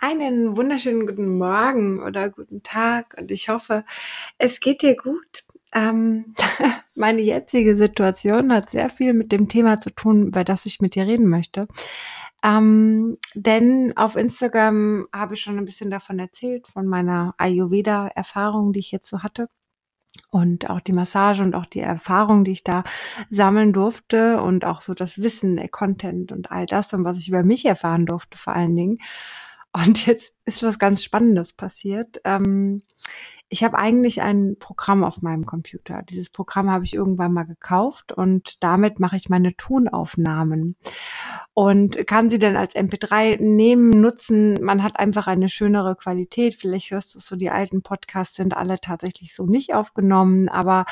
Einen wunderschönen guten Morgen oder guten Tag und ich hoffe, es geht dir gut. Ähm, meine jetzige Situation hat sehr viel mit dem Thema zu tun, über das ich mit dir reden möchte. Ähm, denn auf Instagram habe ich schon ein bisschen davon erzählt, von meiner Ayurveda-Erfahrung, die ich jetzt so hatte. Und auch die Massage und auch die Erfahrung, die ich da sammeln durfte und auch so das Wissen, der Content und all das und was ich über mich erfahren durfte vor allen Dingen. Und jetzt ist was ganz Spannendes passiert. Ähm, ich habe eigentlich ein Programm auf meinem Computer. Dieses Programm habe ich irgendwann mal gekauft und damit mache ich meine Tonaufnahmen und kann sie dann als MP3 nehmen, nutzen. Man hat einfach eine schönere Qualität. Vielleicht hörst du so, die alten Podcasts sind alle tatsächlich so nicht aufgenommen, aber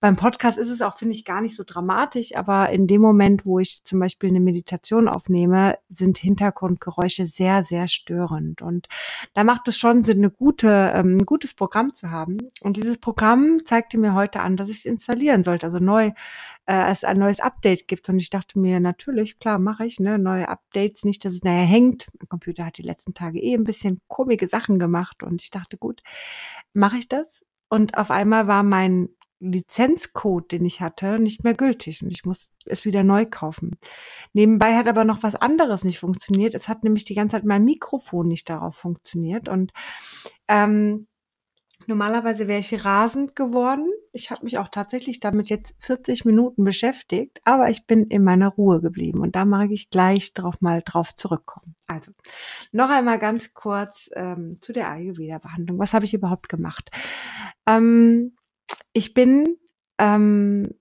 beim Podcast ist es auch, finde ich, gar nicht so dramatisch, aber in dem Moment, wo ich zum Beispiel eine Meditation aufnehme, sind Hintergrundgeräusche sehr, sehr störend. Und da macht es schon Sinn, eine gute, ähm, ein gutes Programm zu haben. Und dieses Programm zeigte mir heute an, dass ich es installieren sollte, also neu, äh, es ein neues Update gibt. Und ich dachte mir, natürlich, klar, mache ich, ne, neue Updates, nicht, dass es nachher hängt. Mein Computer hat die letzten Tage eh ein bisschen komische Sachen gemacht und ich dachte, gut, mache ich das? Und auf einmal war mein Lizenzcode, den ich hatte, nicht mehr gültig und ich muss es wieder neu kaufen. Nebenbei hat aber noch was anderes nicht funktioniert. Es hat nämlich die ganze Zeit mein Mikrofon nicht darauf funktioniert und ähm, normalerweise wäre ich rasend geworden. Ich habe mich auch tatsächlich damit jetzt 40 Minuten beschäftigt, aber ich bin in meiner Ruhe geblieben und da mag ich gleich drauf mal drauf zurückkommen. Also noch einmal ganz kurz ähm, zu der Ayurveda-Behandlung. Was habe ich überhaupt gemacht? Ähm, ich bin ähm,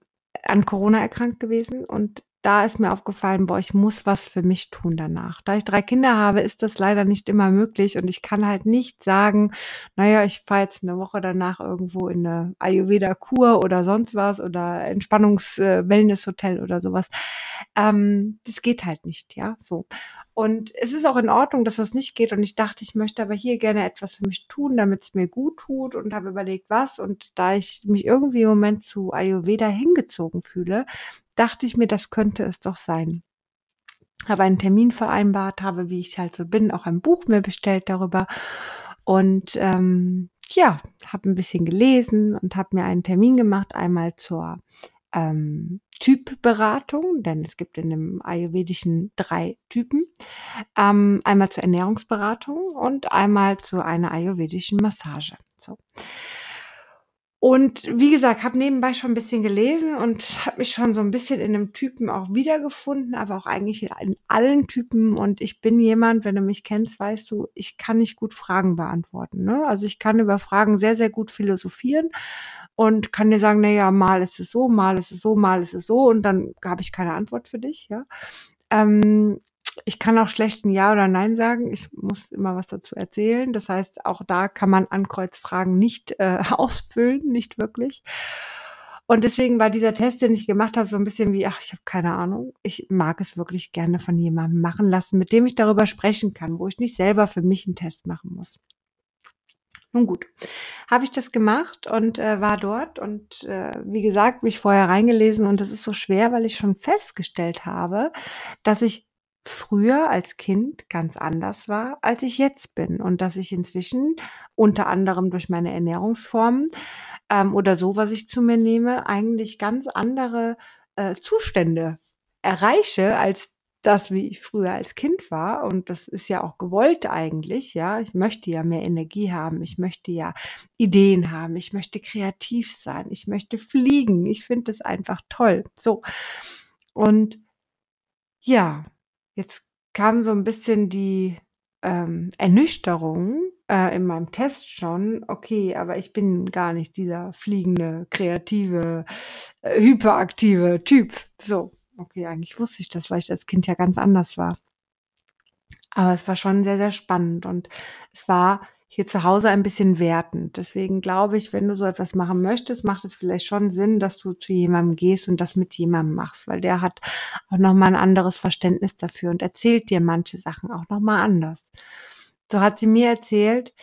an Corona erkrankt gewesen und da ist mir aufgefallen, boah, ich muss was für mich tun danach. Da ich drei Kinder habe, ist das leider nicht immer möglich und ich kann halt nicht sagen, naja, ich fahre jetzt eine Woche danach irgendwo in eine Ayurveda-Kur oder sonst was oder Entspannungs-Wellness-Hotel oder sowas. Ähm, das geht halt nicht, ja, so. Und es ist auch in Ordnung, dass das nicht geht und ich dachte, ich möchte aber hier gerne etwas für mich tun, damit es mir gut tut und habe überlegt, was und da ich mich irgendwie im Moment zu Ayurveda hingezogen fühle, dachte ich mir, das könnte es doch sein. Habe einen Termin vereinbart, habe, wie ich halt so bin, auch ein Buch mir bestellt darüber und ähm, ja, habe ein bisschen gelesen und habe mir einen Termin gemacht, einmal zur ähm, Typberatung, denn es gibt in dem Ayurvedischen drei Typen. Ähm, einmal zur Ernährungsberatung und einmal zu einer ayurvedischen Massage. So. Und wie gesagt, habe nebenbei schon ein bisschen gelesen und habe mich schon so ein bisschen in dem Typen auch wiedergefunden, aber auch eigentlich in allen Typen. Und ich bin jemand, wenn du mich kennst, weißt du, ich kann nicht gut Fragen beantworten. Ne? Also ich kann über Fragen sehr, sehr gut philosophieren und kann dir sagen, na ja, mal ist es so, mal ist es so, mal ist es so und dann habe ich keine Antwort für dich. Ja. Ähm, ich kann auch schlecht ein Ja oder Nein sagen. Ich muss immer was dazu erzählen. Das heißt, auch da kann man Ankreuzfragen nicht äh, ausfüllen, nicht wirklich. Und deswegen war dieser Test, den ich gemacht habe, so ein bisschen wie, ach, ich habe keine Ahnung. Ich mag es wirklich gerne von jemandem machen lassen, mit dem ich darüber sprechen kann, wo ich nicht selber für mich einen Test machen muss. Nun gut, habe ich das gemacht und äh, war dort und äh, wie gesagt, mich vorher reingelesen und es ist so schwer, weil ich schon festgestellt habe, dass ich früher als Kind ganz anders war, als ich jetzt bin und dass ich inzwischen unter anderem durch meine Ernährungsformen ähm, oder so, was ich zu mir nehme, eigentlich ganz andere äh, Zustände erreiche als das, wie ich früher als Kind war. Und das ist ja auch gewollt eigentlich. Ja, ich möchte ja mehr Energie haben. Ich möchte ja Ideen haben. Ich möchte kreativ sein. Ich möchte fliegen. Ich finde das einfach toll. So. Und ja, Jetzt kam so ein bisschen die ähm, Ernüchterung äh, in meinem Test schon, okay, aber ich bin gar nicht dieser fliegende, kreative, äh, hyperaktive Typ. So, okay, eigentlich wusste ich das, weil ich als Kind ja ganz anders war. Aber es war schon sehr, sehr spannend und es war hier zu Hause ein bisschen wertend. Deswegen glaube ich, wenn du so etwas machen möchtest, macht es vielleicht schon Sinn, dass du zu jemandem gehst und das mit jemandem machst, weil der hat auch nochmal ein anderes Verständnis dafür und erzählt dir manche Sachen auch nochmal anders. So hat sie mir erzählt,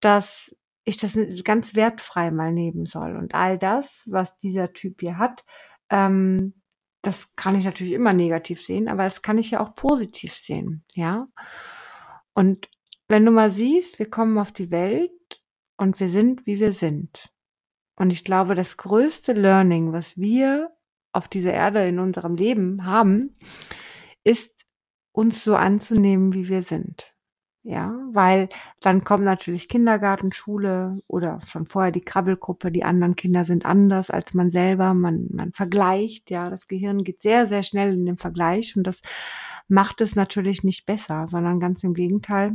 dass ich das ganz wertfrei mal nehmen soll und all das, was dieser Typ hier hat, ähm, das kann ich natürlich immer negativ sehen, aber das kann ich ja auch positiv sehen, ja. Und wenn du mal siehst, wir kommen auf die Welt und wir sind, wie wir sind. Und ich glaube, das größte Learning, was wir auf dieser Erde in unserem Leben haben, ist uns so anzunehmen, wie wir sind. Ja, weil dann kommt natürlich Kindergarten, Schule oder schon vorher die Krabbelgruppe, die anderen Kinder sind anders als man selber, man, man vergleicht, ja, das Gehirn geht sehr, sehr schnell in den Vergleich und das macht es natürlich nicht besser, sondern ganz im Gegenteil,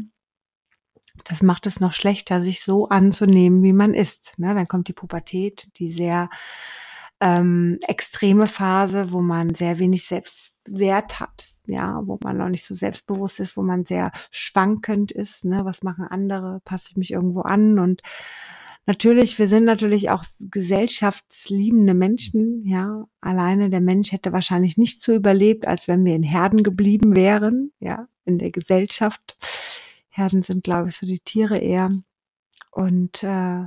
das macht es noch schlechter, sich so anzunehmen, wie man ist. Ne? Dann kommt die Pubertät, die sehr ähm, extreme Phase, wo man sehr wenig Selbstwert hat, ja, wo man noch nicht so selbstbewusst ist, wo man sehr schwankend ist, ne, was machen andere, passe ich mich irgendwo an und natürlich, wir sind natürlich auch gesellschaftsliebende Menschen, ja, alleine der Mensch hätte wahrscheinlich nicht so überlebt, als wenn wir in Herden geblieben wären, ja, in der Gesellschaft. Herden sind, glaube ich, so die Tiere eher. Und äh,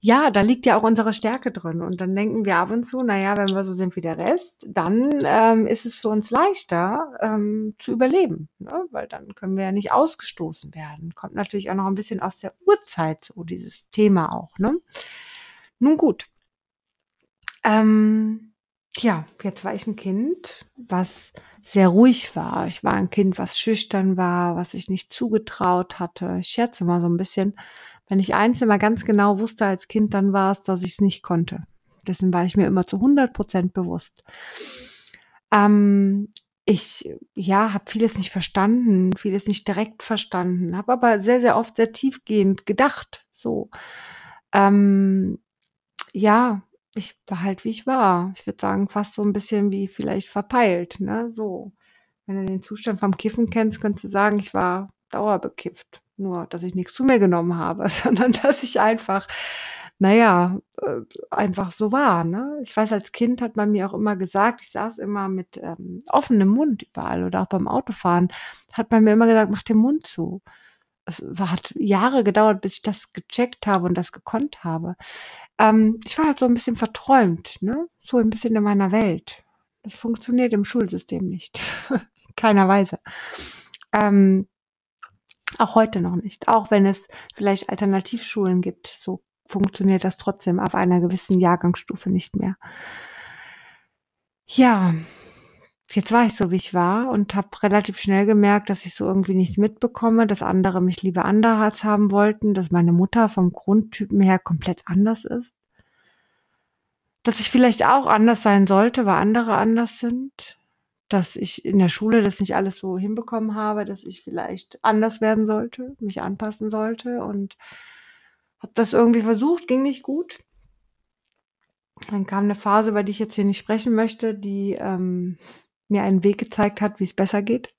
ja, da liegt ja auch unsere Stärke drin. Und dann denken wir ab und zu, naja, wenn wir so sind wie der Rest, dann ähm, ist es für uns leichter ähm, zu überleben, ne? weil dann können wir ja nicht ausgestoßen werden. Kommt natürlich auch noch ein bisschen aus der Urzeit so, dieses Thema auch. Ne? Nun gut. Ähm, ja, jetzt war ich ein Kind, was sehr ruhig war. Ich war ein Kind, was schüchtern war, was sich nicht zugetraut hatte. Ich scherze mal so ein bisschen, wenn ich eins immer ganz genau wusste als Kind, dann war es, dass ich es nicht konnte. Dessen war ich mir immer zu 100 Prozent bewusst. Ähm, ich ja habe vieles nicht verstanden, vieles nicht direkt verstanden, habe aber sehr sehr oft sehr tiefgehend gedacht. So ähm, ja, ich war halt wie ich war. Ich würde sagen fast so ein bisschen wie vielleicht verpeilt, ne? So, wenn du den Zustand vom Kiffen kennst, könntest du sagen, ich war dauerbekifft. Nur, dass ich nichts zu mir genommen habe, sondern dass ich einfach, naja, äh, einfach so war. Ne? Ich weiß, als Kind hat man mir auch immer gesagt, ich saß immer mit ähm, offenem Mund überall oder auch beim Autofahren, hat man mir immer gesagt, mach den Mund zu. Es hat Jahre gedauert, bis ich das gecheckt habe und das gekonnt habe. Ähm, ich war halt so ein bisschen verträumt, ne? so ein bisschen in meiner Welt. Das funktioniert im Schulsystem nicht. Keiner Weise. Ähm, auch heute noch nicht. Auch wenn es vielleicht Alternativschulen gibt, so funktioniert das trotzdem auf einer gewissen Jahrgangsstufe nicht mehr. Ja, jetzt war ich so, wie ich war und habe relativ schnell gemerkt, dass ich so irgendwie nichts mitbekomme, dass andere mich lieber anders haben wollten, dass meine Mutter vom Grundtypen her komplett anders ist. Dass ich vielleicht auch anders sein sollte, weil andere anders sind dass ich in der Schule das nicht alles so hinbekommen habe, dass ich vielleicht anders werden sollte, mich anpassen sollte und habe das irgendwie versucht, ging nicht gut. Dann kam eine Phase, über die ich jetzt hier nicht sprechen möchte, die ähm, mir einen Weg gezeigt hat, wie es besser geht.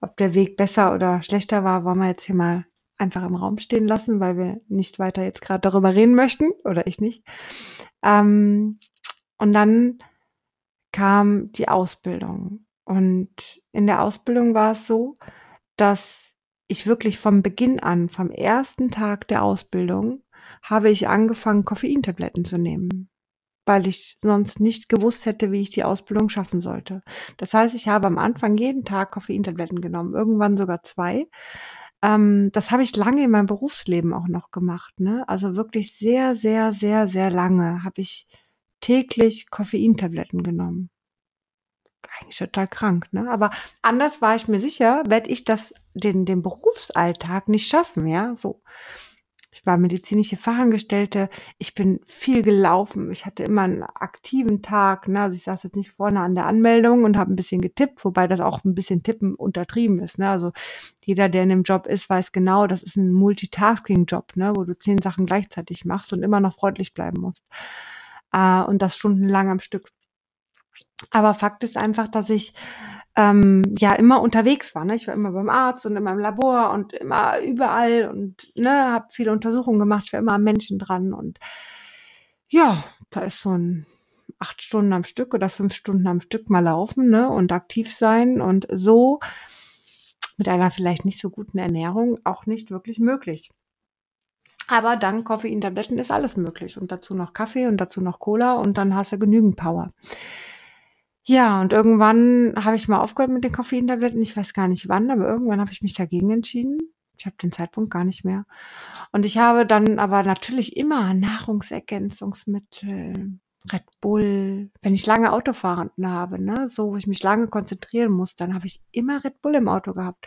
Ob der Weg besser oder schlechter war, wollen wir jetzt hier mal einfach im Raum stehen lassen, weil wir nicht weiter jetzt gerade darüber reden möchten oder ich nicht. Ähm, und dann kam die Ausbildung. Und in der Ausbildung war es so, dass ich wirklich vom Beginn an, vom ersten Tag der Ausbildung, habe ich angefangen, Koffeintabletten zu nehmen, weil ich sonst nicht gewusst hätte, wie ich die Ausbildung schaffen sollte. Das heißt, ich habe am Anfang jeden Tag Koffeintabletten genommen, irgendwann sogar zwei. Ähm, das habe ich lange in meinem Berufsleben auch noch gemacht. Ne? Also wirklich sehr, sehr, sehr, sehr lange habe ich täglich Koffeintabletten genommen. Eigentlich total krank, ne? Aber anders war ich mir sicher, werde ich das den, den Berufsalltag nicht schaffen, ja, so. Ich war medizinische Fachangestellte. Ich bin viel gelaufen. Ich hatte immer einen aktiven Tag. Ne? Also ich saß jetzt nicht vorne an der Anmeldung und habe ein bisschen getippt, wobei das auch ein bisschen tippen untertrieben ist. Ne? Also jeder, der in dem Job ist, weiß genau, das ist ein Multitasking-Job, ne? wo du zehn Sachen gleichzeitig machst und immer noch freundlich bleiben musst äh, und das stundenlang am Stück. Aber Fakt ist einfach, dass ich ähm, ja immer unterwegs war. Ne? Ich war immer beim Arzt und immer im Labor und immer überall und ne, habe viele Untersuchungen gemacht. Ich war immer am Menschen dran und ja, da ist so ein acht Stunden am Stück oder fünf Stunden am Stück mal laufen ne, und aktiv sein und so mit einer vielleicht nicht so guten Ernährung auch nicht wirklich möglich. Aber dann Koffeintabletten ist alles möglich. Und dazu noch Kaffee und dazu noch Cola und dann hast du genügend Power. Ja, und irgendwann habe ich mal aufgehört mit den Koffeintabletten. Ich weiß gar nicht wann, aber irgendwann habe ich mich dagegen entschieden. Ich habe den Zeitpunkt gar nicht mehr. Und ich habe dann aber natürlich immer Nahrungsergänzungsmittel, Red Bull. Wenn ich lange Autofahren habe, ne, so wo ich mich lange konzentrieren muss, dann habe ich immer Red Bull im Auto gehabt.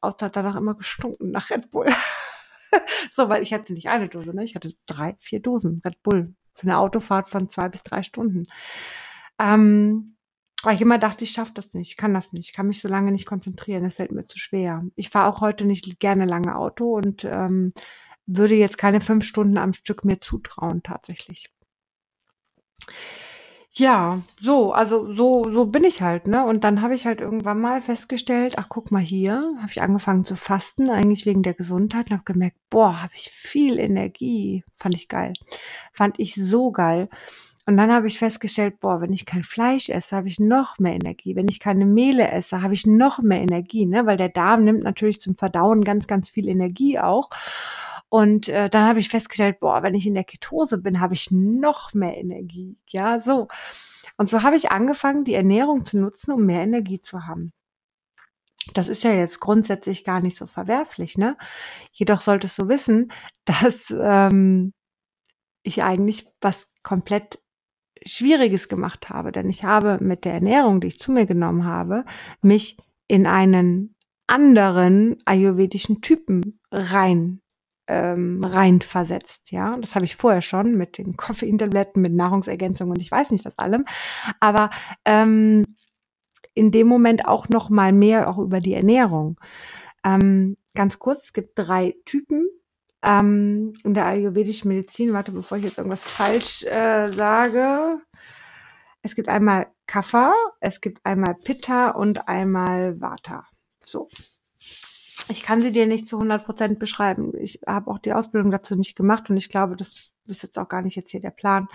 Auto hat danach immer gestunken nach Red Bull. so, weil ich hatte nicht eine Dose, ne? Ich hatte drei, vier Dosen Red Bull für eine Autofahrt von zwei bis drei Stunden. Ähm, weil ich immer dachte, ich schaffe das nicht, ich kann das nicht, ich kann mich so lange nicht konzentrieren, das fällt mir zu schwer. Ich fahre auch heute nicht gerne lange Auto und ähm, würde jetzt keine fünf Stunden am Stück mir zutrauen, tatsächlich. Ja, so, also so, so bin ich halt, ne? Und dann habe ich halt irgendwann mal festgestellt, ach guck mal hier, habe ich angefangen zu fasten, eigentlich wegen der Gesundheit und habe gemerkt, boah, habe ich viel Energie. Fand ich geil. Fand ich so geil. Und dann habe ich festgestellt, boah, wenn ich kein Fleisch esse, habe ich noch mehr Energie. Wenn ich keine Mehle esse, habe ich noch mehr Energie, ne? Weil der Darm nimmt natürlich zum Verdauen ganz, ganz viel Energie auch. Und äh, dann habe ich festgestellt, boah, wenn ich in der Ketose bin, habe ich noch mehr Energie. Ja, so. Und so habe ich angefangen, die Ernährung zu nutzen, um mehr Energie zu haben. Das ist ja jetzt grundsätzlich gar nicht so verwerflich, ne? Jedoch solltest du wissen, dass ähm, ich eigentlich was komplett Schwieriges gemacht habe, denn ich habe mit der Ernährung, die ich zu mir genommen habe, mich in einen anderen ayurvedischen Typen rein ähm, reinversetzt. Ja, das habe ich vorher schon mit den Koffeintabletten, mit Nahrungsergänzungen und ich weiß nicht was allem. Aber ähm, in dem Moment auch noch mal mehr auch über die Ernährung. Ähm, ganz kurz: Es gibt drei Typen ähm, in der ayurvedischen Medizin. Warte, bevor ich jetzt irgendwas falsch äh, sage. Es gibt einmal Kapha, es gibt einmal Pitta und einmal Vata. So. Ich kann sie dir nicht zu 100 Prozent beschreiben. Ich habe auch die Ausbildung dazu nicht gemacht und ich glaube, das ist jetzt auch gar nicht jetzt hier der Plan.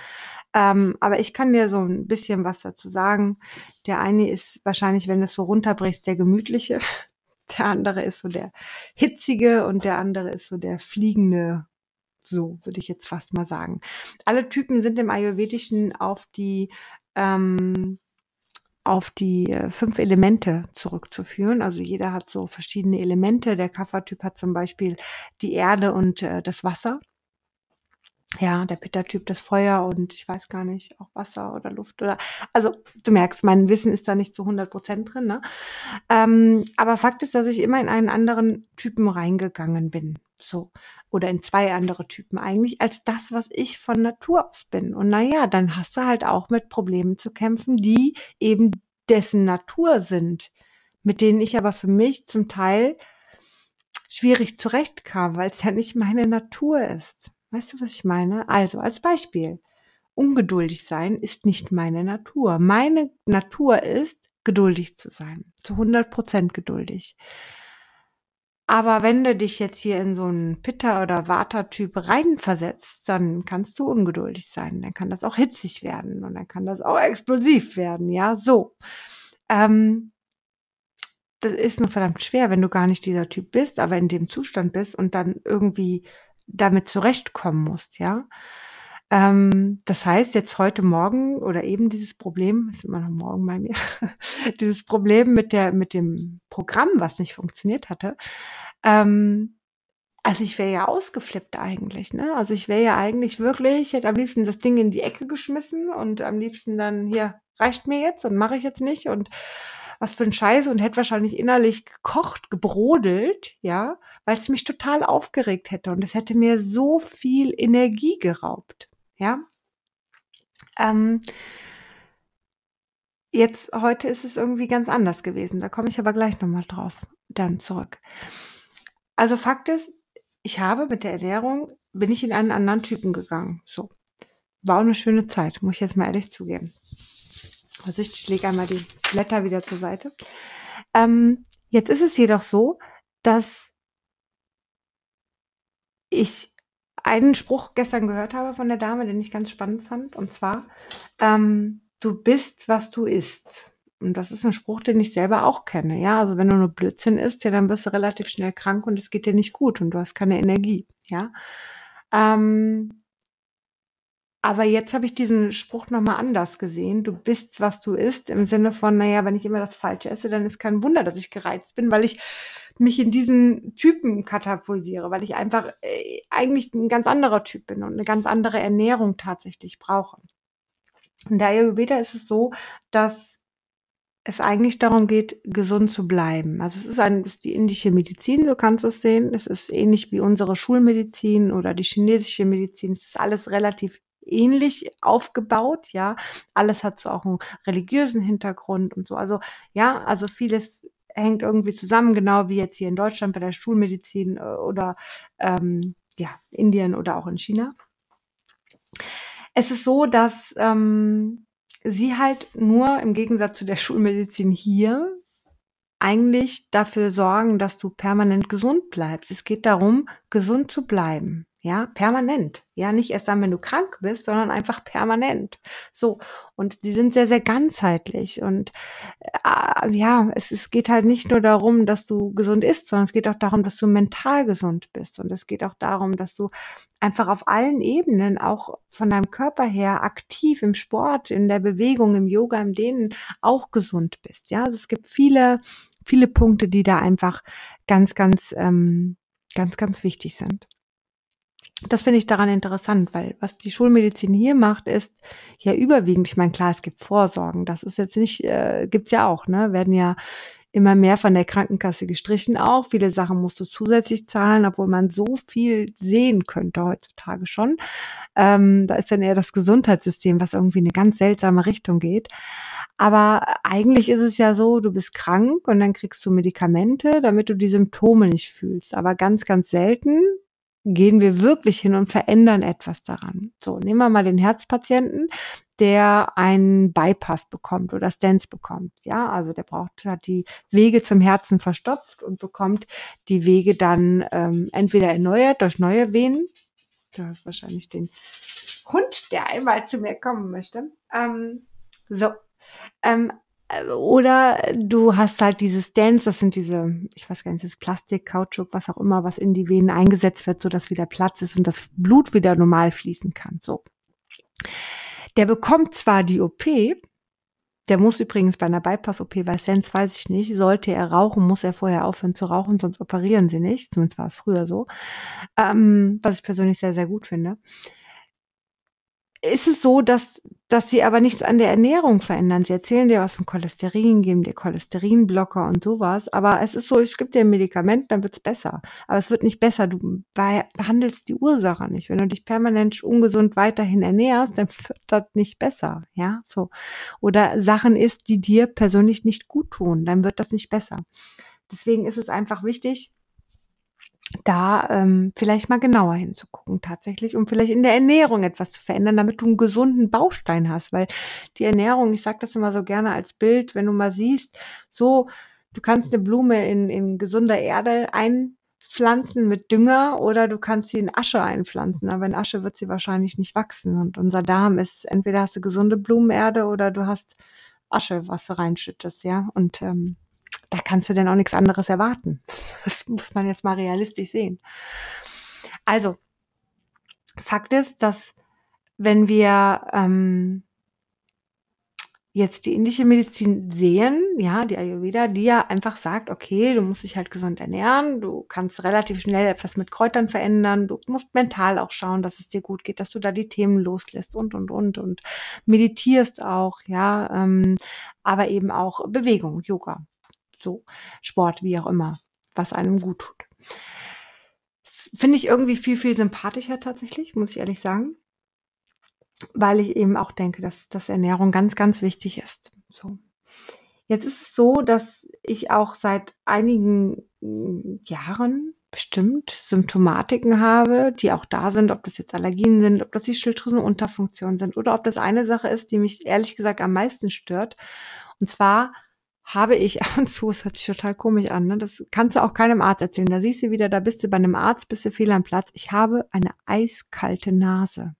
Ähm, aber ich kann dir so ein bisschen was dazu sagen. Der eine ist wahrscheinlich, wenn du es so runterbrichst, der gemütliche. Der andere ist so der hitzige und der andere ist so der fliegende. So würde ich jetzt fast mal sagen. Alle Typen sind im Ayurvedischen auf die ähm, auf die äh, fünf Elemente zurückzuführen. Also jeder hat so verschiedene Elemente. Der Kaffertyp hat zum Beispiel die Erde und äh, das Wasser. Ja, der Pitta-Typ das Feuer und ich weiß gar nicht, auch Wasser oder Luft oder, also du merkst, mein Wissen ist da nicht zu 100 Prozent drin, ne? Ähm, aber Fakt ist, dass ich immer in einen anderen Typen reingegangen bin, so. Oder in zwei andere Typen eigentlich, als das, was ich von Natur aus bin. Und naja, dann hast du halt auch mit Problemen zu kämpfen, die eben dessen Natur sind, mit denen ich aber für mich zum Teil schwierig zurechtkam, weil es ja nicht meine Natur ist. Weißt du, was ich meine? Also als Beispiel. Ungeduldig sein ist nicht meine Natur. Meine Natur ist, geduldig zu sein. Zu 100 Prozent geduldig. Aber wenn du dich jetzt hier in so einen Pitta- oder Vata-Typ reinversetzt, dann kannst du ungeduldig sein. Dann kann das auch hitzig werden und dann kann das auch explosiv werden. Ja, so. Ähm, das ist nur verdammt schwer, wenn du gar nicht dieser Typ bist, aber in dem Zustand bist und dann irgendwie damit zurechtkommen musst, ja. Ähm, das heißt, jetzt heute Morgen oder eben dieses Problem, ist immer noch morgen bei mir, dieses Problem mit der, mit dem Programm, was nicht funktioniert hatte, ähm, also ich wäre ja ausgeflippt eigentlich, ne? Also ich wäre ja eigentlich wirklich, hätte am liebsten das Ding in die Ecke geschmissen und am liebsten dann, hier, reicht mir jetzt und mache ich jetzt nicht und was für ein Scheiß und hätte wahrscheinlich innerlich gekocht, gebrodelt, ja, weil es mich total aufgeregt hätte und es hätte mir so viel Energie geraubt, ja. Ähm, jetzt, heute ist es irgendwie ganz anders gewesen. Da komme ich aber gleich nochmal drauf dann zurück. Also Fakt ist, ich habe mit der Ernährung, bin ich in einen anderen Typen gegangen. So. War auch eine schöne Zeit, muss ich jetzt mal ehrlich zugeben. Also ich lege einmal die Blätter wieder zur Seite. Ähm, jetzt ist es jedoch so, dass ich einen Spruch gestern gehört habe von der Dame, den ich ganz spannend fand. Und zwar, ähm, du bist, was du isst. Und das ist ein Spruch, den ich selber auch kenne. Ja, also wenn du nur Blödsinn isst, ja, dann wirst du relativ schnell krank und es geht dir nicht gut und du hast keine Energie. Ja, ähm, aber jetzt habe ich diesen Spruch nochmal anders gesehen. Du bist, was du isst, im Sinne von, naja, wenn ich immer das Falsche esse, dann ist kein Wunder, dass ich gereizt bin, weil ich mich in diesen Typen katapultiere, weil ich einfach äh, eigentlich ein ganz anderer Typ bin und eine ganz andere Ernährung tatsächlich brauche. In der Ayurveda ist es so, dass es eigentlich darum geht, gesund zu bleiben. Also es ist, ein, es ist die indische Medizin, so kannst du es sehen. Es ist ähnlich wie unsere Schulmedizin oder die chinesische Medizin. Es ist alles relativ ähnlich aufgebaut, ja. Alles hat so auch einen religiösen Hintergrund und so. Also ja, also vieles hängt irgendwie zusammen, genau wie jetzt hier in Deutschland bei der Schulmedizin äh, oder ähm, ja, Indien oder auch in China. Es ist so, dass ähm, sie halt nur im Gegensatz zu der Schulmedizin hier eigentlich dafür sorgen, dass du permanent gesund bleibst. Es geht darum, gesund zu bleiben. Ja, permanent. Ja, nicht erst dann, wenn du krank bist, sondern einfach permanent. So. Und die sind sehr, sehr ganzheitlich. Und äh, ja, es, es geht halt nicht nur darum, dass du gesund isst, sondern es geht auch darum, dass du mental gesund bist. Und es geht auch darum, dass du einfach auf allen Ebenen, auch von deinem Körper her, aktiv im Sport, in der Bewegung, im Yoga, im Dehnen, auch gesund bist. Ja, also es gibt viele, viele Punkte, die da einfach ganz, ganz, ähm, ganz, ganz wichtig sind das finde ich daran interessant, weil was die Schulmedizin hier macht, ist ja überwiegend, ich meine, klar, es gibt Vorsorgen, das ist jetzt nicht, äh, gibt's ja auch, ne, werden ja immer mehr von der Krankenkasse gestrichen auch. Viele Sachen musst du zusätzlich zahlen, obwohl man so viel sehen könnte heutzutage schon. Ähm, da ist dann eher das Gesundheitssystem, was irgendwie in eine ganz seltsame Richtung geht. Aber eigentlich ist es ja so, du bist krank und dann kriegst du Medikamente, damit du die Symptome nicht fühlst. Aber ganz, ganz selten gehen wir wirklich hin und verändern etwas daran. So, nehmen wir mal den Herzpatienten, der einen Bypass bekommt oder Stents bekommt. Ja, also der braucht, hat die Wege zum Herzen verstopft und bekommt die Wege dann ähm, entweder erneuert durch neue Venen. Du hast wahrscheinlich den Hund, der einmal zu mir kommen möchte. Ähm, so. Ähm, oder du hast halt dieses Dance, das sind diese, ich weiß gar nicht, das Plastik, Kautschuk, was auch immer, was in die Venen eingesetzt wird, so dass wieder Platz ist und das Blut wieder normal fließen kann. So. Der bekommt zwar die OP, der muss übrigens bei einer Bypass-OP, bei Stents weiß ich nicht, sollte er rauchen, muss er vorher aufhören zu rauchen, sonst operieren sie nicht. Zumindest war es früher so. Ähm, was ich persönlich sehr, sehr gut finde ist es so, dass, dass sie aber nichts an der Ernährung verändern. Sie erzählen dir was von Cholesterin, geben dir Cholesterinblocker und sowas. Aber es ist so, ich gebe dir ein Medikament, dann wird's besser. Aber es wird nicht besser. Du behandelst die Ursache nicht. Wenn du dich permanent ungesund weiterhin ernährst, dann wird das nicht besser. Ja, so. Oder Sachen isst, die dir persönlich nicht gut tun, dann wird das nicht besser. Deswegen ist es einfach wichtig, da ähm, vielleicht mal genauer hinzugucken tatsächlich, um vielleicht in der Ernährung etwas zu verändern, damit du einen gesunden Baustein hast, weil die Ernährung, ich sage das immer so gerne als Bild, wenn du mal siehst, so, du kannst eine Blume in, in gesunder Erde einpflanzen mit Dünger oder du kannst sie in Asche einpflanzen, aber in Asche wird sie wahrscheinlich nicht wachsen. Und unser Darm ist, entweder hast du gesunde Blumenerde oder du hast Asche, was du reinschüttest, ja, und ähm, da kannst du denn auch nichts anderes erwarten. Das muss man jetzt mal realistisch sehen. Also, Fakt ist, dass wenn wir ähm, jetzt die indische Medizin sehen, ja, die Ayurveda, die ja einfach sagt, okay, du musst dich halt gesund ernähren, du kannst relativ schnell etwas mit Kräutern verändern, du musst mental auch schauen, dass es dir gut geht, dass du da die Themen loslässt und und und und meditierst auch, ja, ähm, aber eben auch Bewegung, Yoga, so Sport, wie auch immer, was einem gut tut. Finde ich irgendwie viel, viel sympathischer tatsächlich, muss ich ehrlich sagen. Weil ich eben auch denke, dass, dass Ernährung ganz, ganz wichtig ist. So. Jetzt ist es so, dass ich auch seit einigen hm, Jahren bestimmt Symptomatiken habe, die auch da sind, ob das jetzt Allergien sind, ob das die Schilddrüsenunterfunktion sind oder ob das eine Sache ist, die mich ehrlich gesagt am meisten stört. Und zwar habe ich ab und zu, es hört sich total komisch an, ne? das kannst du auch keinem Arzt erzählen. Da siehst du wieder, da bist du bei einem Arzt, bist du fehl am Platz. Ich habe eine eiskalte Nase.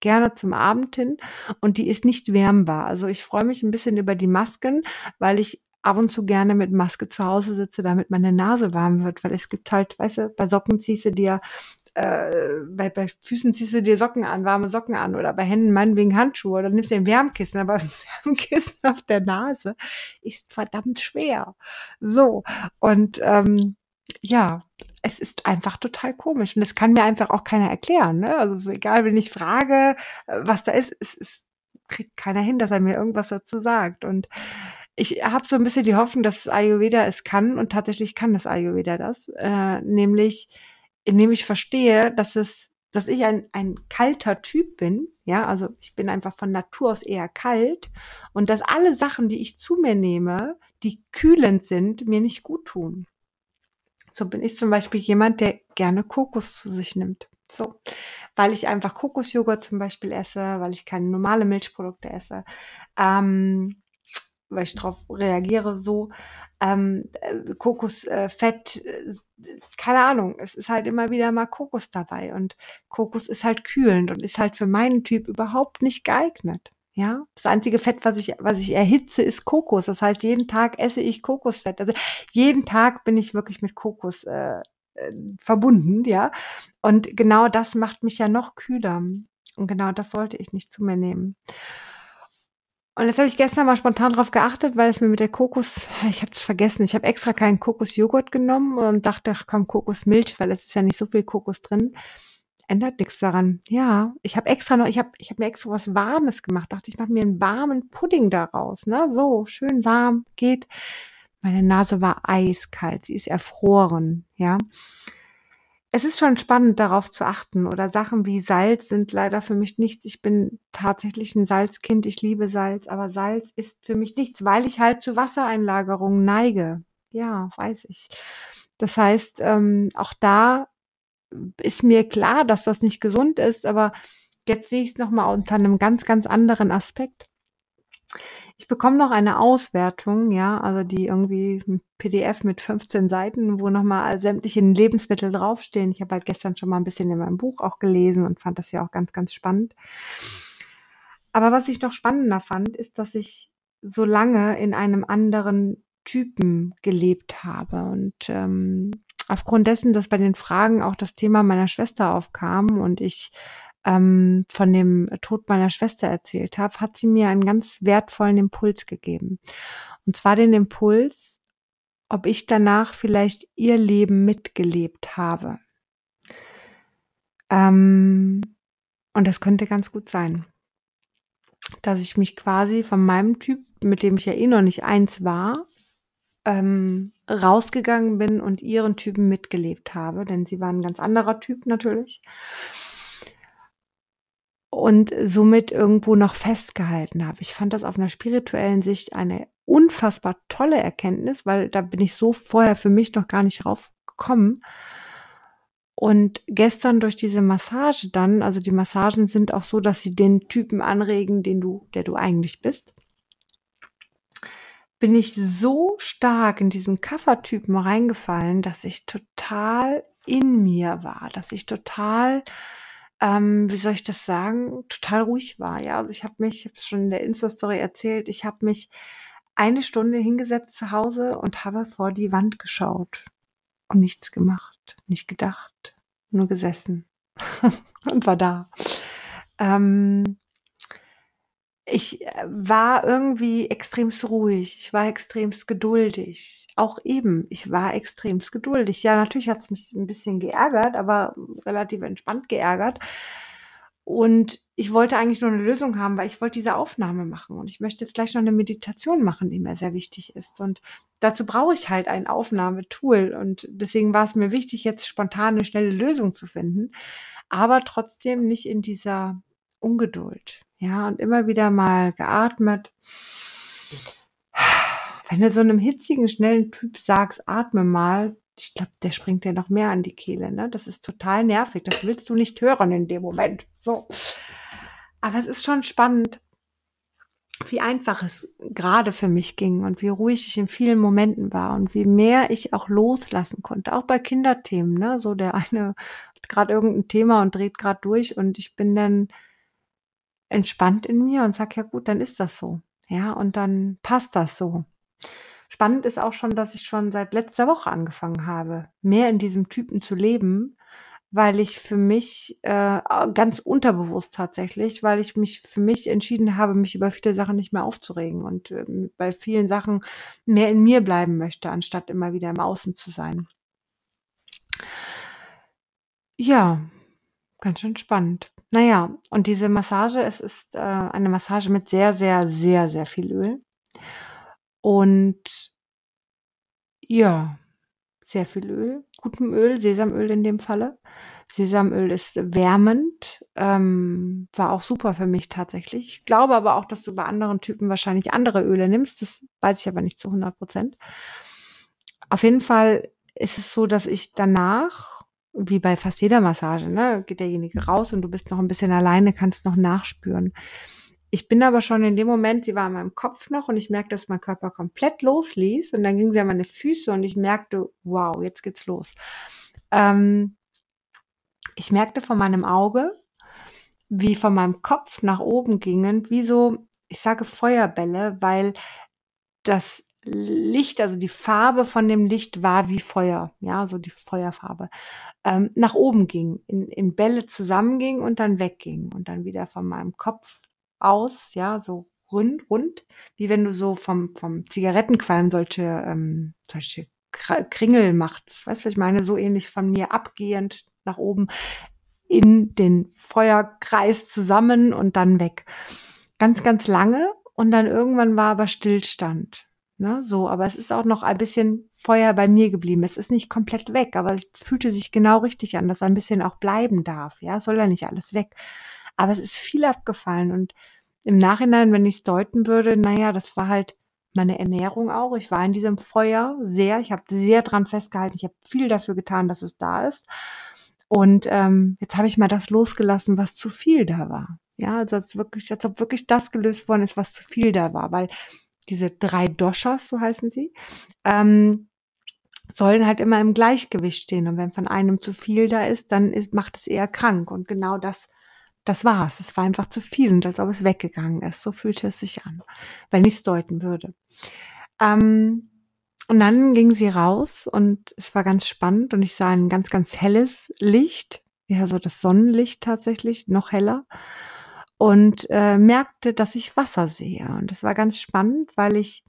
Gerne zum Abend hin und die ist nicht wärmbar. Also ich freue mich ein bisschen über die Masken, weil ich ab und zu gerne mit Maske zu Hause sitze, damit meine Nase warm wird, weil es gibt halt, weißt du, bei Socken ziehst du dir, äh, bei, bei Füßen ziehst du dir Socken an, warme Socken an oder bei Händen meinetwegen Handschuhe oder nimmst dir ein Wärmkissen, aber ein Wärmkissen auf der Nase ist verdammt schwer. So, und ähm, ja, es ist einfach total komisch und es kann mir einfach auch keiner erklären. Ne? Also so egal, wenn ich frage, äh, was da ist, es, es kriegt keiner hin, dass er mir irgendwas dazu sagt. Und ich habe so ein bisschen die Hoffnung, dass Ayurveda es kann und tatsächlich kann das Ayurveda das, äh, nämlich indem ich verstehe, dass es, dass ich ein, ein kalter Typ bin, ja, also ich bin einfach von Natur aus eher kalt und dass alle Sachen, die ich zu mir nehme, die kühlend sind, mir nicht gut tun. So bin ich zum Beispiel jemand, der gerne Kokos zu sich nimmt. So, weil ich einfach Kokosjoghurt zum Beispiel esse, weil ich keine normale Milchprodukte esse, ähm, weil ich darauf reagiere so. Ähm, äh, Kokosfett, äh, keine Ahnung, es ist halt immer wieder mal Kokos dabei und Kokos ist halt kühlend und ist halt für meinen Typ überhaupt nicht geeignet. Ja, das einzige Fett, was ich, was ich erhitze, ist Kokos. Das heißt, jeden Tag esse ich Kokosfett. Also jeden Tag bin ich wirklich mit Kokos äh, äh, verbunden, ja. Und genau das macht mich ja noch kühler. Und genau das sollte ich nicht zu mir nehmen. Und jetzt habe ich gestern mal spontan drauf geachtet, weil es mir mit der Kokos, ich habe es vergessen, ich habe extra keinen Kokosjoghurt genommen und dachte, ach komm, Kokosmilch, weil es ist ja nicht so viel Kokos drin ändert nichts daran. Ja, ich habe extra noch, ich habe ich hab mir extra was Warmes gemacht. Dachte, ich mache mir einen warmen Pudding daraus. Ne? So, schön warm, geht. Meine Nase war eiskalt, sie ist erfroren, ja. Es ist schon spannend, darauf zu achten. Oder Sachen wie Salz sind leider für mich nichts. Ich bin tatsächlich ein Salzkind. Ich liebe Salz, aber Salz ist für mich nichts, weil ich halt zu Wassereinlagerungen neige. Ja, weiß ich. Das heißt, ähm, auch da ist mir klar, dass das nicht gesund ist, aber jetzt sehe ich es nochmal unter einem ganz, ganz anderen Aspekt. Ich bekomme noch eine Auswertung, ja, also die irgendwie ein PDF mit 15 Seiten, wo nochmal sämtliche Lebensmittel draufstehen. Ich habe halt gestern schon mal ein bisschen in meinem Buch auch gelesen und fand das ja auch ganz, ganz spannend. Aber was ich noch spannender fand, ist, dass ich so lange in einem anderen Typen gelebt habe und ähm, aufgrund dessen, dass bei den Fragen auch das Thema meiner Schwester aufkam und ich ähm, von dem Tod meiner Schwester erzählt habe, hat sie mir einen ganz wertvollen Impuls gegeben. Und zwar den Impuls, ob ich danach vielleicht ihr Leben mitgelebt habe. Ähm, und das könnte ganz gut sein, dass ich mich quasi von meinem Typ, mit dem ich ja eh noch nicht eins war, ähm, rausgegangen bin und ihren Typen mitgelebt habe, denn sie war ein ganz anderer Typ natürlich. Und somit irgendwo noch festgehalten habe. Ich fand das auf einer spirituellen Sicht eine unfassbar tolle Erkenntnis, weil da bin ich so vorher für mich noch gar nicht drauf gekommen. Und gestern durch diese Massage dann, also die Massagen sind auch so, dass sie den Typen anregen, den du, der du eigentlich bist bin ich so stark in diesen Kaffertypen reingefallen, dass ich total in mir war, dass ich total, ähm, wie soll ich das sagen, total ruhig war. Ja, also ich habe mich, ich habe es schon in der Insta-Story erzählt, ich habe mich eine Stunde hingesetzt zu Hause und habe vor die Wand geschaut und nichts gemacht, nicht gedacht, nur gesessen und war da. Ähm, ich äh, war irgendwie extremst ruhig, ich war extremst geduldig. Auch eben, ich war extremst geduldig. Ja, natürlich hat es mich ein bisschen geärgert, aber relativ entspannt geärgert. Und ich wollte eigentlich nur eine Lösung haben, weil ich wollte diese Aufnahme machen. Und ich möchte jetzt gleich noch eine Meditation machen, die mir sehr wichtig ist. Und dazu brauche ich halt ein Aufnahmetool. Und deswegen war es mir wichtig, jetzt spontan eine schnelle Lösung zu finden. Aber trotzdem nicht in dieser Ungeduld. Ja, und immer wieder mal geatmet. Wenn du so einem hitzigen, schnellen Typ sagst, atme mal, ich glaube, der springt dir noch mehr an die Kehle. Ne? Das ist total nervig. Das willst du nicht hören in dem Moment. So. Aber es ist schon spannend, wie einfach es gerade für mich ging und wie ruhig ich in vielen Momenten war und wie mehr ich auch loslassen konnte. Auch bei Kinderthemen. Ne? So der eine hat gerade irgendein Thema und dreht gerade durch und ich bin dann entspannt in mir und sag, ja gut, dann ist das so. Ja, und dann passt das so. Spannend ist auch schon, dass ich schon seit letzter Woche angefangen habe, mehr in diesem Typen zu leben, weil ich für mich äh, ganz unterbewusst tatsächlich, weil ich mich für mich entschieden habe, mich über viele Sachen nicht mehr aufzuregen und äh, bei vielen Sachen mehr in mir bleiben möchte, anstatt immer wieder im Außen zu sein. Ja, ganz schön spannend. Naja, und diese Massage, es ist äh, eine Massage mit sehr, sehr, sehr, sehr viel Öl. Und ja, sehr viel Öl, gutem Öl, Sesamöl in dem Falle. Sesamöl ist wärmend, ähm, war auch super für mich tatsächlich. Ich glaube aber auch, dass du bei anderen Typen wahrscheinlich andere Öle nimmst. Das weiß ich aber nicht zu 100 Prozent. Auf jeden Fall ist es so, dass ich danach, wie bei fast jeder Massage, ne, geht derjenige raus und du bist noch ein bisschen alleine, kannst noch nachspüren. Ich bin aber schon in dem Moment, sie war in meinem Kopf noch und ich merkte, dass mein Körper komplett losließ und dann ging sie an meine Füße und ich merkte, wow, jetzt geht's los. Ähm, ich merkte von meinem Auge, wie von meinem Kopf nach oben gingen, wie so, ich sage Feuerbälle, weil das Licht, also die Farbe von dem Licht war wie Feuer, ja, so die Feuerfarbe, ähm, nach oben ging, in, in Bälle zusammenging und dann wegging und dann wieder von meinem Kopf aus, ja, so rund, rund, wie wenn du so vom, vom Zigarettenqualm solche, ähm, solche Kringel machst. Weißt du, was ich meine? So ähnlich von mir abgehend nach oben in den Feuerkreis zusammen und dann weg. Ganz, ganz lange und dann irgendwann war aber Stillstand. Ne, so, aber es ist auch noch ein bisschen Feuer bei mir geblieben. Es ist nicht komplett weg, aber es fühlte sich genau richtig an, dass ein bisschen auch bleiben darf. Ja, soll ja nicht alles weg. Aber es ist viel abgefallen und im Nachhinein, wenn ich es deuten würde, naja, das war halt meine Ernährung auch. Ich war in diesem Feuer sehr, ich habe sehr dran festgehalten, ich habe viel dafür getan, dass es da ist. Und ähm, jetzt habe ich mal das losgelassen, was zu viel da war. Ja, also als wirklich, als ob wirklich das gelöst worden ist, was zu viel da war, weil diese drei Doshas, so heißen sie, ähm, sollen halt immer im Gleichgewicht stehen. Und wenn von einem zu viel da ist, dann ist, macht es eher krank. Und genau das das war's. Es war einfach zu viel und als ob es weggegangen ist. So fühlte es sich an, wenn ich es deuten würde. Ähm, und dann ging sie raus und es war ganz spannend und ich sah ein ganz, ganz helles Licht, ja, so das Sonnenlicht tatsächlich, noch heller und äh, merkte, dass ich Wasser sehe. Und das war ganz spannend, weil ich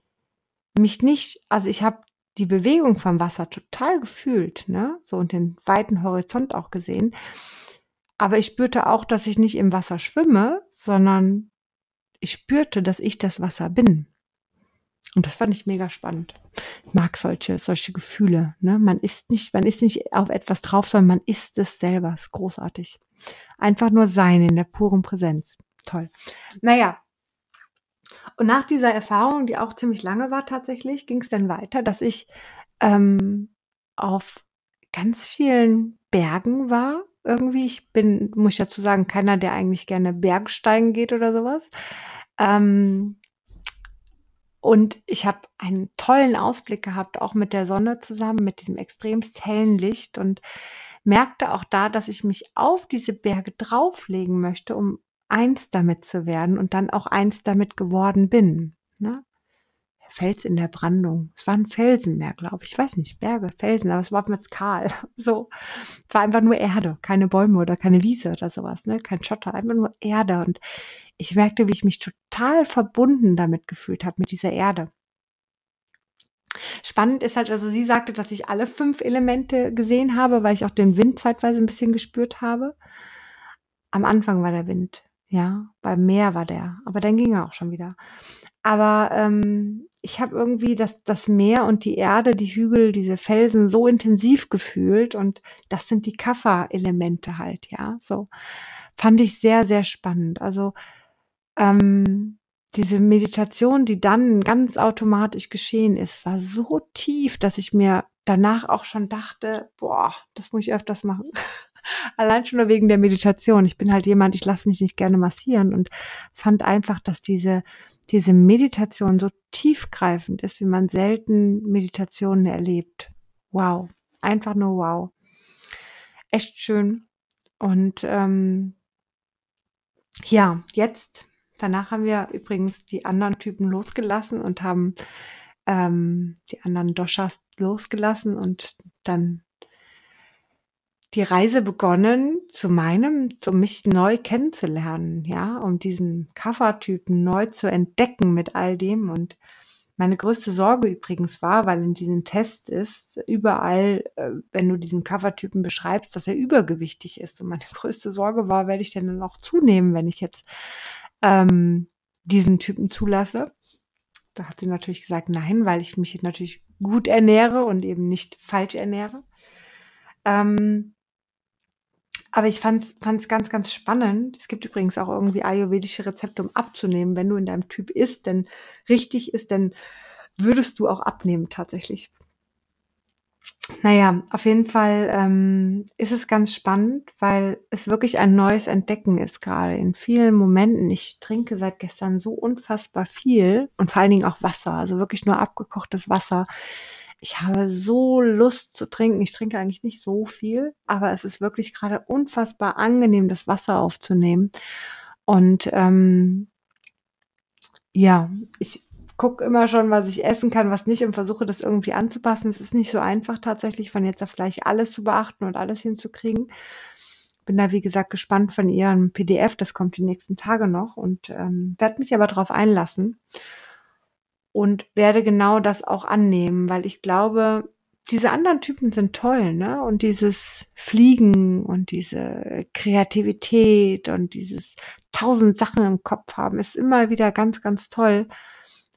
mich nicht, also ich habe die Bewegung vom Wasser total gefühlt, ne, so und den weiten Horizont auch gesehen. Aber ich spürte auch, dass ich nicht im Wasser schwimme, sondern ich spürte, dass ich das Wasser bin. Und das fand ich mega spannend. Ich mag solche, solche Gefühle. Ne? Man ist nicht, man ist nicht auf etwas drauf, sondern man ist es selber. Ist großartig. Einfach nur sein in der puren Präsenz. Toll. Naja. Und nach dieser Erfahrung, die auch ziemlich lange war tatsächlich, ging es dann weiter, dass ich ähm, auf ganz vielen Bergen war irgendwie. Ich bin, muss ich dazu sagen, keiner, der eigentlich gerne Bergsteigen geht oder sowas. Ähm, und ich habe einen tollen Ausblick gehabt, auch mit der Sonne zusammen, mit diesem extremst hellen Licht und merkte auch da, dass ich mich auf diese Berge drauflegen möchte, um eins damit zu werden und dann auch eins damit geworden bin. Ne? Fels in der Brandung. Es war ein Felsenmeer, glaube ich. Ich weiß nicht, Berge, Felsen, aber es war jetzt kahl. So. Es war einfach nur Erde, keine Bäume oder keine Wiese oder sowas, ne? Kein Schotter, einfach nur Erde. Und ich merkte, wie ich mich total verbunden damit gefühlt habe, mit dieser Erde. Spannend ist halt, also sie sagte, dass ich alle fünf Elemente gesehen habe, weil ich auch den Wind zeitweise ein bisschen gespürt habe. Am Anfang war der Wind, ja, beim Meer war der, aber dann ging er auch schon wieder. Aber ähm, ich habe irgendwie das, das Meer und die Erde, die Hügel, diese Felsen so intensiv gefühlt und das sind die Kaffer-Elemente halt, ja. So fand ich sehr, sehr spannend. Also ähm, diese Meditation, die dann ganz automatisch geschehen ist, war so tief, dass ich mir danach auch schon dachte, boah, das muss ich öfters machen. Allein schon nur wegen der Meditation. Ich bin halt jemand, ich lasse mich nicht gerne massieren und fand einfach, dass diese diese Meditation so tiefgreifend ist, wie man selten Meditationen erlebt. Wow, einfach nur wow. Echt schön. Und ähm, ja, jetzt, danach haben wir übrigens die anderen Typen losgelassen und haben ähm, die anderen Doshas losgelassen und dann die Reise begonnen zu meinem, um mich neu kennenzulernen, ja, um diesen Kaffertypen neu zu entdecken mit all dem und meine größte Sorge übrigens war, weil in diesem Test ist überall, äh, wenn du diesen Covertypen beschreibst, dass er übergewichtig ist. Und meine größte Sorge war, werde ich denn dann auch zunehmen, wenn ich jetzt ähm, diesen Typen zulasse? Da hat sie natürlich gesagt, nein, weil ich mich natürlich gut ernähre und eben nicht falsch ernähre. Ähm, aber ich fand es ganz, ganz spannend. Es gibt übrigens auch irgendwie ayurvedische Rezepte, um abzunehmen. Wenn du in deinem Typ isst, denn richtig ist, dann würdest du auch abnehmen tatsächlich. Naja, auf jeden Fall ähm, ist es ganz spannend, weil es wirklich ein neues Entdecken ist gerade in vielen Momenten. Ich trinke seit gestern so unfassbar viel und vor allen Dingen auch Wasser, also wirklich nur abgekochtes Wasser ich habe so Lust zu trinken. Ich trinke eigentlich nicht so viel, aber es ist wirklich gerade unfassbar angenehm, das Wasser aufzunehmen. Und ähm, ja, ich gucke immer schon, was ich essen kann, was nicht und versuche das irgendwie anzupassen. Es ist nicht so einfach tatsächlich von jetzt auf gleich alles zu beachten und alles hinzukriegen. Bin da, wie gesagt, gespannt von ihrem PDF. Das kommt die nächsten Tage noch und ähm, werde mich aber darauf einlassen und werde genau das auch annehmen, weil ich glaube, diese anderen Typen sind toll, ne? Und dieses Fliegen und diese Kreativität und dieses tausend Sachen im Kopf haben ist immer wieder ganz, ganz toll.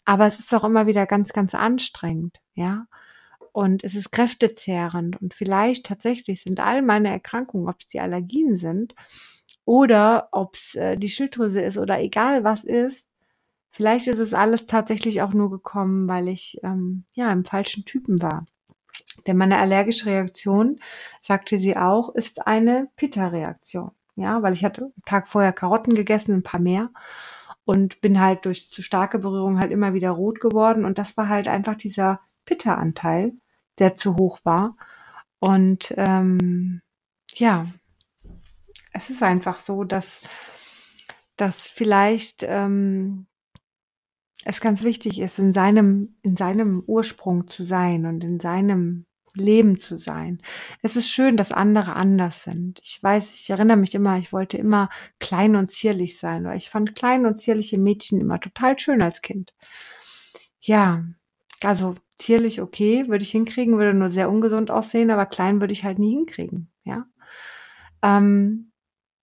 Aber es ist auch immer wieder ganz, ganz anstrengend, ja? Und es ist kräftezehrend und vielleicht tatsächlich sind all meine Erkrankungen, ob es die Allergien sind oder ob es äh, die Schilddrüse ist oder egal was ist, Vielleicht ist es alles tatsächlich auch nur gekommen, weil ich ähm, ja im falschen Typen war. Denn meine allergische Reaktion, sagte sie auch, ist eine Pitta-Reaktion. Ja, weil ich hatte am Tag vorher Karotten gegessen, ein paar mehr und bin halt durch zu starke Berührung halt immer wieder rot geworden und das war halt einfach dieser Pitta-Anteil, der zu hoch war. Und ähm, ja, es ist einfach so, dass, dass vielleicht ähm, es ganz wichtig ist, in seinem, in seinem Ursprung zu sein und in seinem Leben zu sein. Es ist schön, dass andere anders sind. Ich weiß, ich erinnere mich immer, ich wollte immer klein und zierlich sein, weil ich fand klein und zierliche Mädchen immer total schön als Kind. Ja, also zierlich okay, würde ich hinkriegen, würde nur sehr ungesund aussehen, aber klein würde ich halt nie hinkriegen, ja. Ähm,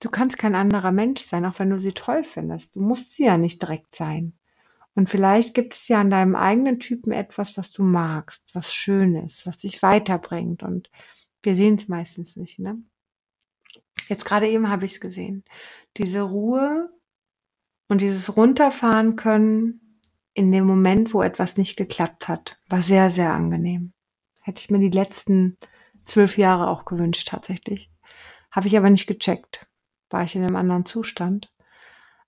du kannst kein anderer Mensch sein, auch wenn du sie toll findest. Du musst sie ja nicht direkt sein. Und vielleicht gibt es ja an deinem eigenen Typen etwas, was du magst, was schön ist, was dich weiterbringt. Und wir sehen es meistens nicht, ne? Jetzt gerade eben habe ich es gesehen. Diese Ruhe und dieses Runterfahren können in dem Moment, wo etwas nicht geklappt hat, war sehr, sehr angenehm. Hätte ich mir die letzten zwölf Jahre auch gewünscht, tatsächlich. Habe ich aber nicht gecheckt. War ich in einem anderen Zustand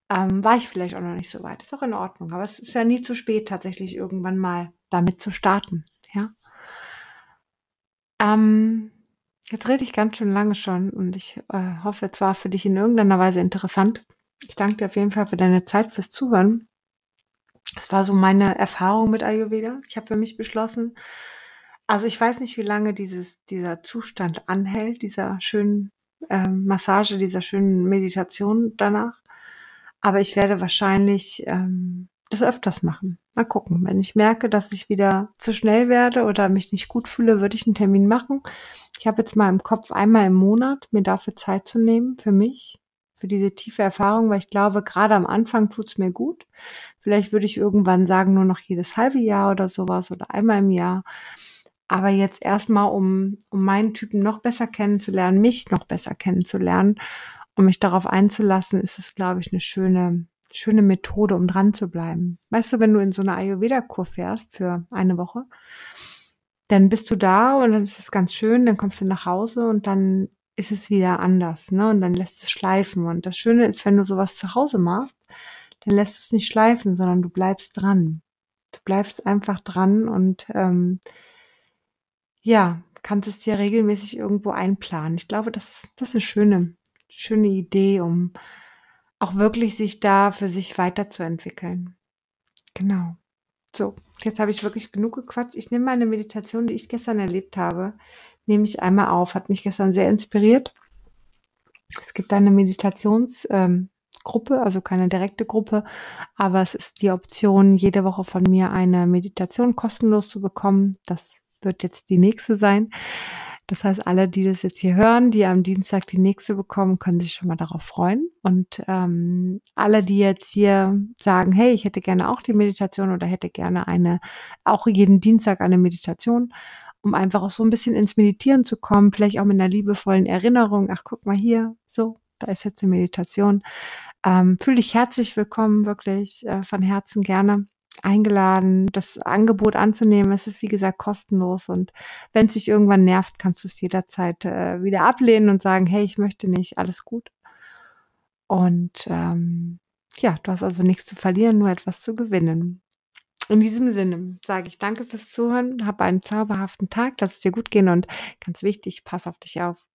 ähm, war ich vielleicht auch noch nicht so weit. Ist auch in Ordnung. Aber es ist ja nie zu spät, tatsächlich irgendwann mal damit zu starten. Ja. Ähm, jetzt rede ich ganz schön lange schon und ich äh, hoffe, es war für dich in irgendeiner Weise interessant. Ich danke dir auf jeden Fall für deine Zeit, fürs Zuhören. Das war so meine Erfahrung mit Ayurveda. Ich habe für mich beschlossen, also ich weiß nicht, wie lange dieses, dieser Zustand anhält, dieser schönen äh, Massage, dieser schönen Meditation danach. Aber ich werde wahrscheinlich ähm, das öfters machen. Mal gucken. Wenn ich merke, dass ich wieder zu schnell werde oder mich nicht gut fühle, würde ich einen Termin machen. Ich habe jetzt mal im Kopf einmal im Monat mir dafür Zeit zu nehmen, für mich, für diese tiefe Erfahrung, weil ich glaube, gerade am Anfang tut's mir gut. Vielleicht würde ich irgendwann sagen, nur noch jedes halbe Jahr oder sowas oder einmal im Jahr. Aber jetzt erstmal, um, um meinen Typen noch besser kennenzulernen, mich noch besser kennenzulernen um mich darauf einzulassen, ist es, glaube ich, eine schöne, schöne Methode, um dran zu bleiben. Weißt du, wenn du in so eine Ayurveda-Kur fährst für eine Woche, dann bist du da und dann ist es ganz schön, dann kommst du nach Hause und dann ist es wieder anders, ne? Und dann lässt es schleifen. Und das Schöne ist, wenn du sowas zu Hause machst, dann lässt du es nicht schleifen, sondern du bleibst dran. Du bleibst einfach dran und ähm, ja, kannst es dir regelmäßig irgendwo einplanen. Ich glaube, das ist, das ist eine schöne, schöne Idee, um auch wirklich sich da für sich weiterzuentwickeln. Genau. So, jetzt habe ich wirklich genug gequatscht. Ich nehme meine Meditation, die ich gestern erlebt habe, nehme ich einmal auf. Hat mich gestern sehr inspiriert. Es gibt eine Meditationsgruppe, ähm, also keine direkte Gruppe, aber es ist die Option, jede Woche von mir eine Meditation kostenlos zu bekommen. Das wird jetzt die nächste sein. Das heißt, alle, die das jetzt hier hören, die am Dienstag die nächste bekommen, können sich schon mal darauf freuen. Und ähm, alle, die jetzt hier sagen, hey, ich hätte gerne auch die Meditation oder hätte gerne eine, auch jeden Dienstag eine Meditation, um einfach auch so ein bisschen ins Meditieren zu kommen, vielleicht auch mit einer liebevollen Erinnerung, ach guck mal hier, so, da ist jetzt eine Meditation. Ähm, fühl dich herzlich willkommen, wirklich äh, von Herzen gerne eingeladen, das Angebot anzunehmen. Es ist, wie gesagt, kostenlos und wenn es sich irgendwann nervt, kannst du es jederzeit äh, wieder ablehnen und sagen, hey, ich möchte nicht, alles gut. Und ähm, ja, du hast also nichts zu verlieren, nur etwas zu gewinnen. In diesem Sinne sage ich danke fürs Zuhören, hab einen zauberhaften Tag, lass es dir gut gehen und ganz wichtig, pass auf dich auf.